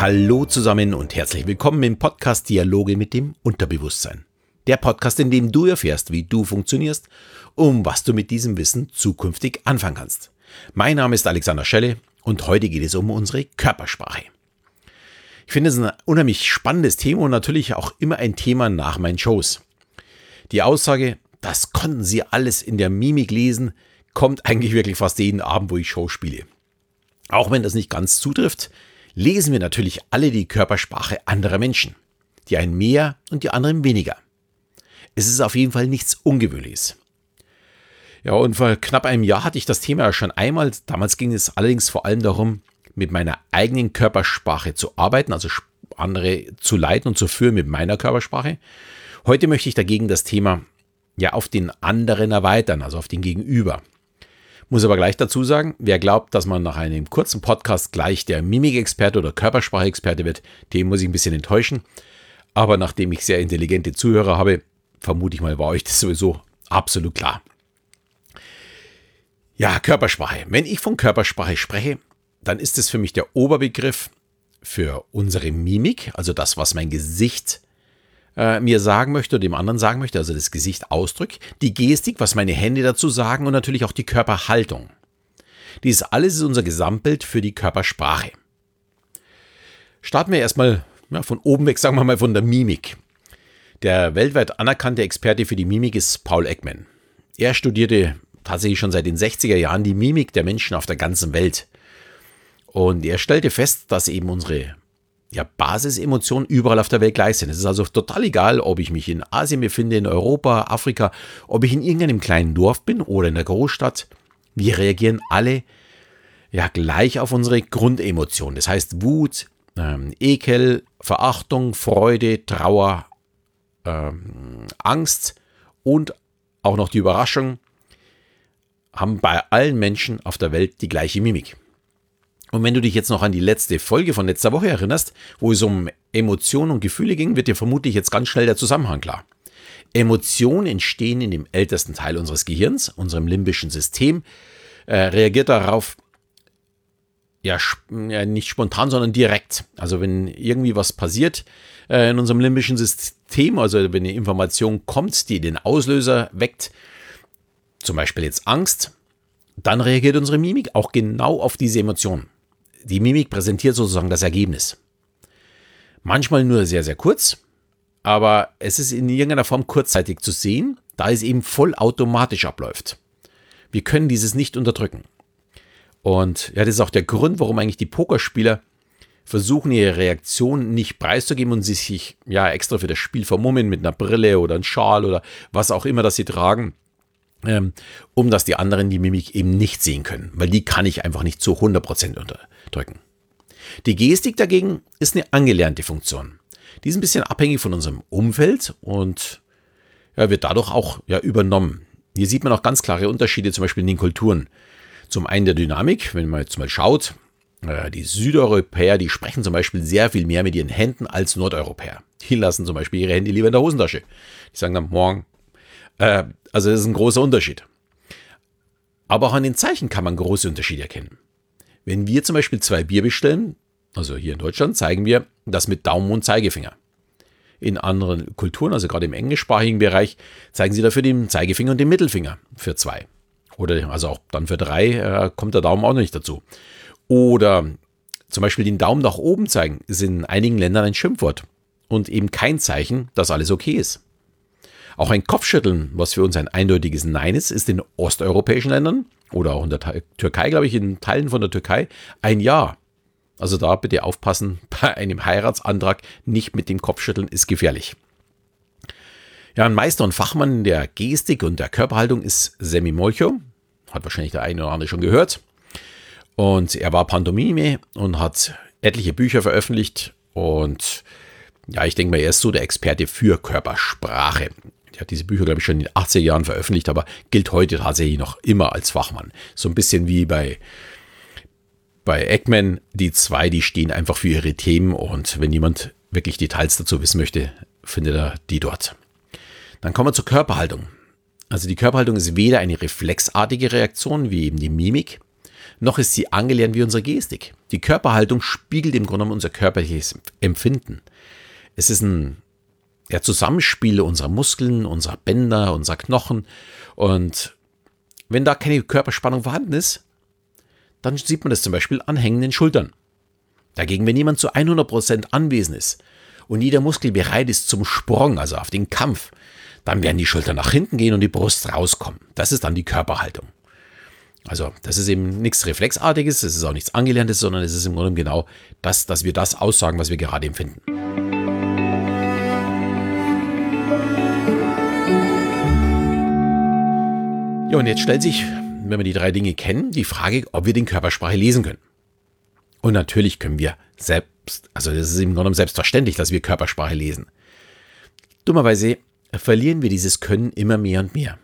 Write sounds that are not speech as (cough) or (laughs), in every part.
Hallo zusammen und herzlich willkommen im Podcast Dialoge mit dem Unterbewusstsein. Der Podcast, in dem du erfährst, wie du funktionierst, um was du mit diesem Wissen zukünftig anfangen kannst. Mein Name ist Alexander Schelle und heute geht es um unsere Körpersprache. Ich finde es ein unheimlich spannendes Thema und natürlich auch immer ein Thema nach meinen Shows. Die Aussage, das konnten Sie alles in der Mimik lesen, kommt eigentlich wirklich fast jeden Abend, wo ich Show spiele. Auch wenn das nicht ganz zutrifft, lesen wir natürlich alle die Körpersprache anderer Menschen. Die einen mehr und die anderen weniger. Es ist auf jeden Fall nichts Ungewöhnliches. Ja, und vor knapp einem Jahr hatte ich das Thema ja schon einmal. Damals ging es allerdings vor allem darum, mit meiner eigenen Körpersprache zu arbeiten, also andere zu leiten und zu führen mit meiner Körpersprache. Heute möchte ich dagegen das Thema ja auf den anderen erweitern, also auf den Gegenüber. Muss aber gleich dazu sagen, wer glaubt, dass man nach einem kurzen Podcast gleich der Mimikexperte oder Körpersprachexperte wird, dem muss ich ein bisschen enttäuschen. Aber nachdem ich sehr intelligente Zuhörer habe, vermute ich mal, war euch das sowieso absolut klar. Ja, Körpersprache. Wenn ich von Körpersprache spreche, dann ist es für mich der Oberbegriff für unsere Mimik, also das, was mein Gesicht äh, mir sagen möchte oder dem anderen sagen möchte, also das Gesicht ausdrückt, die Gestik, was meine Hände dazu sagen und natürlich auch die Körperhaltung. Dies alles ist unser Gesamtbild für die Körpersprache. Starten wir erstmal ja, von oben weg, sagen wir mal von der Mimik. Der weltweit anerkannte Experte für die Mimik ist Paul Ekman. Er studierte tatsächlich schon seit den 60er Jahren die Mimik der Menschen auf der ganzen Welt. Und er stellte fest, dass eben unsere ja, Basisemotionen überall auf der Welt gleich sind. Es ist also total egal, ob ich mich in Asien befinde, in Europa, Afrika, ob ich in irgendeinem kleinen Dorf bin oder in der Großstadt. Wir reagieren alle ja gleich auf unsere Grundemotionen. Das heißt Wut, ähm, Ekel, Verachtung, Freude, Trauer, ähm, Angst und auch noch die Überraschung haben bei allen Menschen auf der Welt die gleiche Mimik. Und wenn du dich jetzt noch an die letzte Folge von letzter Woche erinnerst, wo es um Emotionen und Gefühle ging, wird dir vermutlich jetzt ganz schnell der Zusammenhang klar. Emotionen entstehen in dem ältesten Teil unseres Gehirns, unserem limbischen System, äh, reagiert darauf ja, nicht spontan, sondern direkt. Also wenn irgendwie was passiert äh, in unserem limbischen System, also wenn eine Information kommt, die den Auslöser weckt, zum Beispiel jetzt Angst, dann reagiert unsere Mimik auch genau auf diese Emotion. Die Mimik präsentiert sozusagen das Ergebnis. Manchmal nur sehr, sehr kurz, aber es ist in irgendeiner Form kurzzeitig zu sehen, da es eben vollautomatisch abläuft. Wir können dieses nicht unterdrücken. Und ja, das ist auch der Grund, warum eigentlich die Pokerspieler versuchen, ihre Reaktion nicht preiszugeben und sie sich ja extra für das Spiel vermummen mit einer Brille oder einem Schal oder was auch immer, das sie tragen, ähm, um dass die anderen die Mimik eben nicht sehen können, weil die kann ich einfach nicht zu 100% unterdrücken. Die Gestik dagegen ist eine angelernte Funktion. Die ist ein bisschen abhängig von unserem Umfeld und ja, wird dadurch auch ja, übernommen. Hier sieht man auch ganz klare Unterschiede, zum Beispiel in den Kulturen. Zum einen der Dynamik, wenn man jetzt mal schaut, äh, die Südeuropäer, die sprechen zum Beispiel sehr viel mehr mit ihren Händen als Nordeuropäer. Die lassen zum Beispiel ihre Hände lieber in der Hosentasche. Die sagen dann morgen, äh, also das ist ein großer Unterschied. Aber auch an den Zeichen kann man große Unterschiede erkennen. Wenn wir zum Beispiel zwei Bier bestellen, also hier in Deutschland, zeigen wir das mit Daumen und Zeigefinger. In anderen Kulturen, also gerade im englischsprachigen Bereich, zeigen sie dafür den Zeigefinger und den Mittelfinger für zwei. Oder also auch dann für drei äh, kommt der Daumen auch noch nicht dazu. Oder zum Beispiel den Daumen nach oben zeigen, ist in einigen Ländern ein Schimpfwort und eben kein Zeichen, dass alles okay ist. Auch ein Kopfschütteln, was für uns ein eindeutiges Nein ist, ist in osteuropäischen Ländern oder auch in der Türkei, glaube ich, in Teilen von der Türkei ein Ja. Also da bitte aufpassen, (laughs) bei einem Heiratsantrag nicht mit dem Kopfschütteln ist gefährlich. Ja, ein Meister und Fachmann der Gestik und der Körperhaltung ist Semi Molcho. Hat wahrscheinlich der eine oder andere schon gehört. Und er war Pantomime und hat etliche Bücher veröffentlicht. Und ja, ich denke mal, er ist so der Experte für Körpersprache. Er hat diese Bücher, glaube ich, schon in den 80er Jahren veröffentlicht, aber gilt heute tatsächlich noch immer als Fachmann. So ein bisschen wie bei, bei Eggman. Die zwei, die stehen einfach für ihre Themen und wenn jemand wirklich Details dazu wissen möchte, findet er die dort. Dann kommen wir zur Körperhaltung. Also die Körperhaltung ist weder eine reflexartige Reaktion wie eben die Mimik, noch ist sie angelernt wie unsere Gestik. Die Körperhaltung spiegelt im Grunde unser körperliches Empfinden. Es ist ein ja, Zusammenspiel unserer Muskeln, unserer Bänder, unserer Knochen. Und wenn da keine Körperspannung vorhanden ist, dann sieht man das zum Beispiel an hängenden Schultern. Dagegen, wenn jemand zu 100% anwesend ist und jeder Muskel bereit ist zum Sprung, also auf den Kampf, dann werden die Schultern nach hinten gehen und die Brust rauskommen. Das ist dann die Körperhaltung. Also, das ist eben nichts Reflexartiges, es ist auch nichts Angelerntes, sondern es ist im Grunde genau das, dass wir das aussagen, was wir gerade empfinden. Ja, und jetzt stellt sich, wenn wir die drei Dinge kennen, die Frage, ob wir den Körpersprache lesen können. Und natürlich können wir selbst, also das ist im Grunde selbstverständlich, dass wir Körpersprache lesen. Dummerweise verlieren wir dieses Können immer mehr und mehr.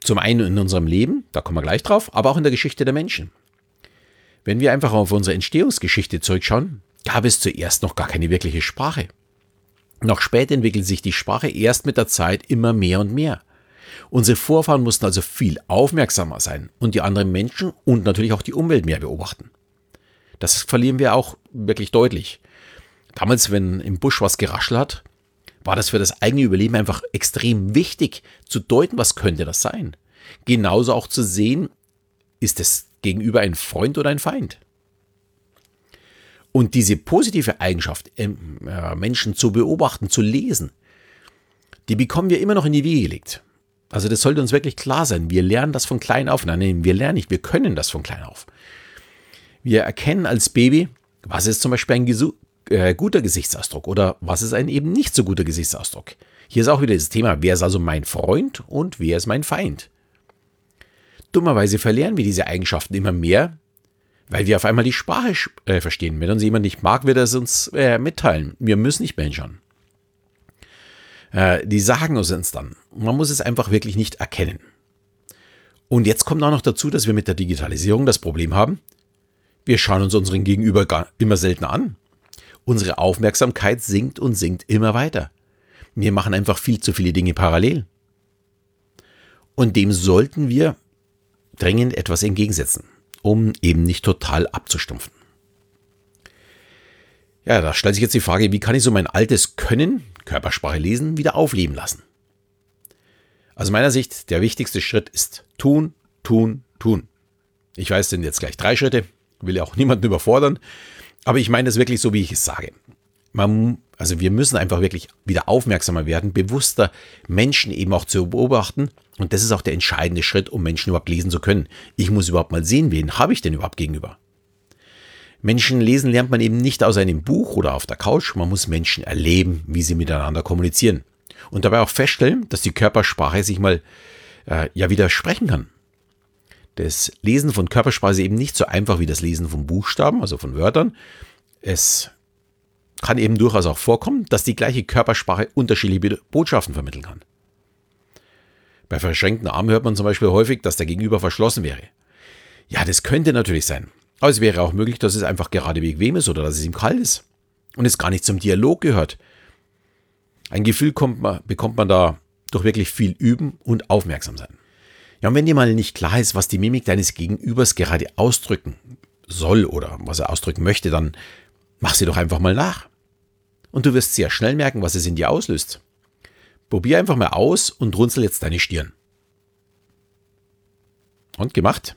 Zum einen in unserem Leben, da kommen wir gleich drauf, aber auch in der Geschichte der Menschen. Wenn wir einfach auf unsere Entstehungsgeschichte zurückschauen, gab es zuerst noch gar keine wirkliche Sprache. Noch später entwickelt sich die Sprache erst mit der Zeit immer mehr und mehr. Unsere Vorfahren mussten also viel aufmerksamer sein und die anderen Menschen und natürlich auch die Umwelt mehr beobachten. Das verlieren wir auch wirklich deutlich. Damals, wenn im Busch was geraschelt hat, war das für das eigene Überleben einfach extrem wichtig zu deuten, was könnte das sein. Genauso auch zu sehen, ist es gegenüber ein Freund oder ein Feind. Und diese positive Eigenschaft, ähm, Menschen zu beobachten, zu lesen, die bekommen wir immer noch in die Wiege gelegt. Also das sollte uns wirklich klar sein. Wir lernen das von klein auf. Nein, wir lernen nicht, wir können das von klein auf. Wir erkennen als Baby, was ist zum Beispiel ein äh, guter Gesichtsausdruck oder was ist ein eben nicht so guter Gesichtsausdruck. Hier ist auch wieder das Thema, wer ist also mein Freund und wer ist mein Feind. Dummerweise verlieren wir diese Eigenschaften immer mehr, weil wir auf einmal die Sprache äh, verstehen. Wenn uns jemand nicht mag, wird er es uns äh, mitteilen. Wir müssen nicht mehr hinschauen. Äh, die sagen uns dann. Man muss es einfach wirklich nicht erkennen. Und jetzt kommt auch noch dazu, dass wir mit der Digitalisierung das Problem haben, wir schauen uns unseren Gegenüber immer seltener an. Unsere Aufmerksamkeit sinkt und sinkt immer weiter. Wir machen einfach viel zu viele Dinge parallel. Und dem sollten wir dringend etwas entgegensetzen, um eben nicht total abzustumpfen. Ja, da stellt sich jetzt die Frage, wie kann ich so mein altes Können, Körpersprache lesen, wieder aufleben lassen? Aus meiner Sicht, der wichtigste Schritt ist tun, tun, tun. Ich weiß, sind jetzt gleich drei Schritte, will ja auch niemanden überfordern, aber ich meine das wirklich so, wie ich es sage. Man, also wir müssen einfach wirklich wieder aufmerksamer werden, bewusster Menschen eben auch zu beobachten. Und das ist auch der entscheidende Schritt, um Menschen überhaupt lesen zu können. Ich muss überhaupt mal sehen, wen habe ich denn überhaupt gegenüber. Menschen lesen lernt man eben nicht aus einem Buch oder auf der Couch, man muss Menschen erleben, wie sie miteinander kommunizieren. Und dabei auch feststellen, dass die Körpersprache sich mal äh, ja widersprechen kann. Das Lesen von Körpersprache ist eben nicht so einfach wie das Lesen von Buchstaben, also von Wörtern. Es kann eben durchaus auch vorkommen, dass die gleiche Körpersprache unterschiedliche Botschaften vermitteln kann. Bei verschränkten Armen hört man zum Beispiel häufig, dass der Gegenüber verschlossen wäre. Ja, das könnte natürlich sein. Aber es wäre auch möglich, dass es einfach gerade bequem ist oder dass es ihm kalt ist und es gar nicht zum Dialog gehört. Ein Gefühl man, bekommt man da durch wirklich viel Üben und aufmerksam sein. Ja, und wenn dir mal nicht klar ist, was die Mimik deines Gegenübers gerade ausdrücken soll oder was er ausdrücken möchte, dann mach sie doch einfach mal nach. Und du wirst sehr schnell merken, was es in dir auslöst. Probier einfach mal aus und runzel jetzt deine Stirn. Und gemacht?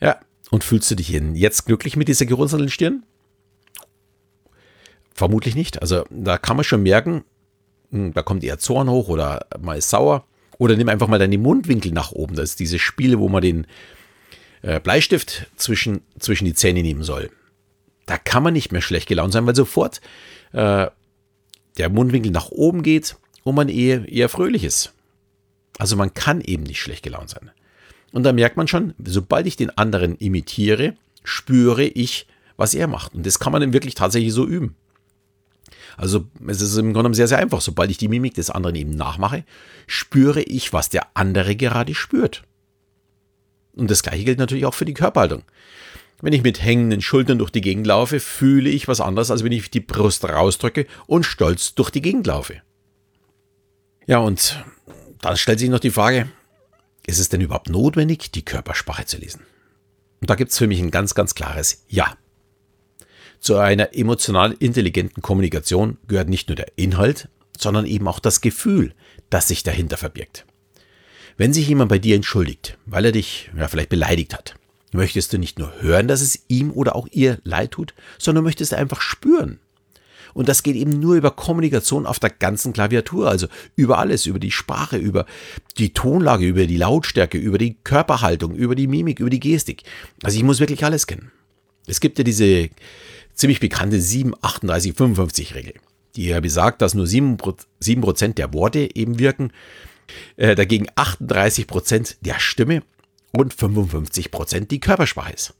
Ja, und fühlst du dich jetzt glücklich mit dieser gerunzelten Stirn? Vermutlich nicht. Also da kann man schon merken, hm, da kommt eher Zorn hoch oder mal ist sauer. Oder nimm einfach mal deine Mundwinkel nach oben. Das ist diese Spiele, wo man den äh, Bleistift zwischen, zwischen die Zähne nehmen soll. Da kann man nicht mehr schlecht gelaunt sein, weil sofort äh, der Mundwinkel nach oben geht und man eher, eher fröhlich ist. Also man kann eben nicht schlecht gelaunt sein. Und da merkt man schon, sobald ich den anderen imitiere, spüre ich, was er macht. Und das kann man dann wirklich tatsächlich so üben. Also es ist im Grunde sehr, sehr einfach. Sobald ich die Mimik des anderen eben nachmache, spüre ich, was der andere gerade spürt. Und das gleiche gilt natürlich auch für die Körperhaltung. Wenn ich mit hängenden Schultern durch die Gegend laufe, fühle ich was anderes, als wenn ich die Brust rausdrücke und stolz durch die Gegend laufe. Ja, und dann stellt sich noch die Frage, ist es denn überhaupt notwendig, die Körpersprache zu lesen? Und da gibt es für mich ein ganz, ganz klares Ja. Zu einer emotional intelligenten Kommunikation gehört nicht nur der Inhalt, sondern eben auch das Gefühl, das sich dahinter verbirgt. Wenn sich jemand bei dir entschuldigt, weil er dich ja, vielleicht beleidigt hat, möchtest du nicht nur hören, dass es ihm oder auch ihr leid tut, sondern möchtest einfach spüren. Und das geht eben nur über Kommunikation auf der ganzen Klaviatur, also über alles, über die Sprache, über die Tonlage, über die Lautstärke, über die Körperhaltung, über die Mimik, über die Gestik. Also ich muss wirklich alles kennen. Es gibt ja diese ziemlich bekannte 7, 38, 55 Regel, die ja besagt, dass nur 7%, der Worte eben wirken, äh, dagegen 38% der Stimme und 55% die Körpersprache ist.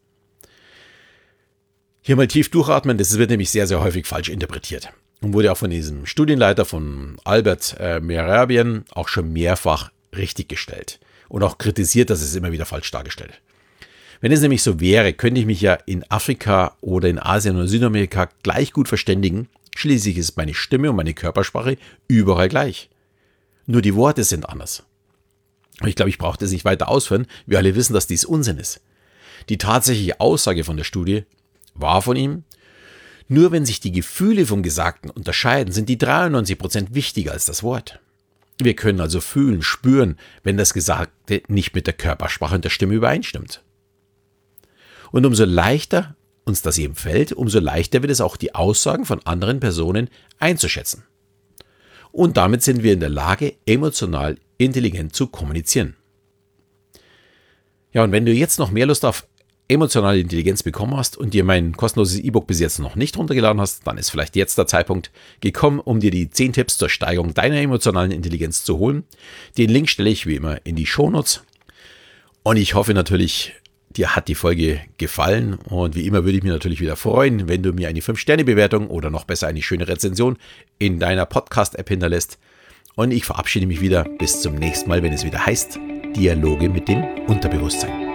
Hier mal tief durchatmen, das wird nämlich sehr, sehr häufig falsch interpretiert und wurde auch von diesem Studienleiter von Albert äh, Mehrabian auch schon mehrfach richtig gestellt und auch kritisiert, dass es immer wieder falsch dargestellt. Wenn es nämlich so wäre, könnte ich mich ja in Afrika oder in Asien oder Südamerika gleich gut verständigen. Schließlich ist meine Stimme und meine Körpersprache überall gleich. Nur die Worte sind anders. Ich glaube, ich brauche das nicht weiter ausführen. Wir alle wissen, dass dies Unsinn ist. Die tatsächliche Aussage von der Studie war von ihm, nur wenn sich die Gefühle vom Gesagten unterscheiden, sind die 93% wichtiger als das Wort. Wir können also fühlen, spüren, wenn das Gesagte nicht mit der Körpersprache und der Stimme übereinstimmt. Und umso leichter uns das eben fällt, umso leichter wird es auch die Aussagen von anderen Personen einzuschätzen. Und damit sind wir in der Lage, emotional intelligent zu kommunizieren. Ja, und wenn du jetzt noch mehr Lust auf emotionale Intelligenz bekommen hast und dir mein kostenloses E-Book bis jetzt noch nicht runtergeladen hast, dann ist vielleicht jetzt der Zeitpunkt gekommen, um dir die 10 Tipps zur Steigerung deiner emotionalen Intelligenz zu holen. Den Link stelle ich wie immer in die Shownotes. Und ich hoffe natürlich, dir hat die Folge gefallen und wie immer würde ich mich natürlich wieder freuen, wenn du mir eine 5-Sterne-Bewertung oder noch besser eine schöne Rezension in deiner Podcast-App hinterlässt. Und ich verabschiede mich wieder bis zum nächsten Mal, wenn es wieder heißt Dialoge mit dem Unterbewusstsein.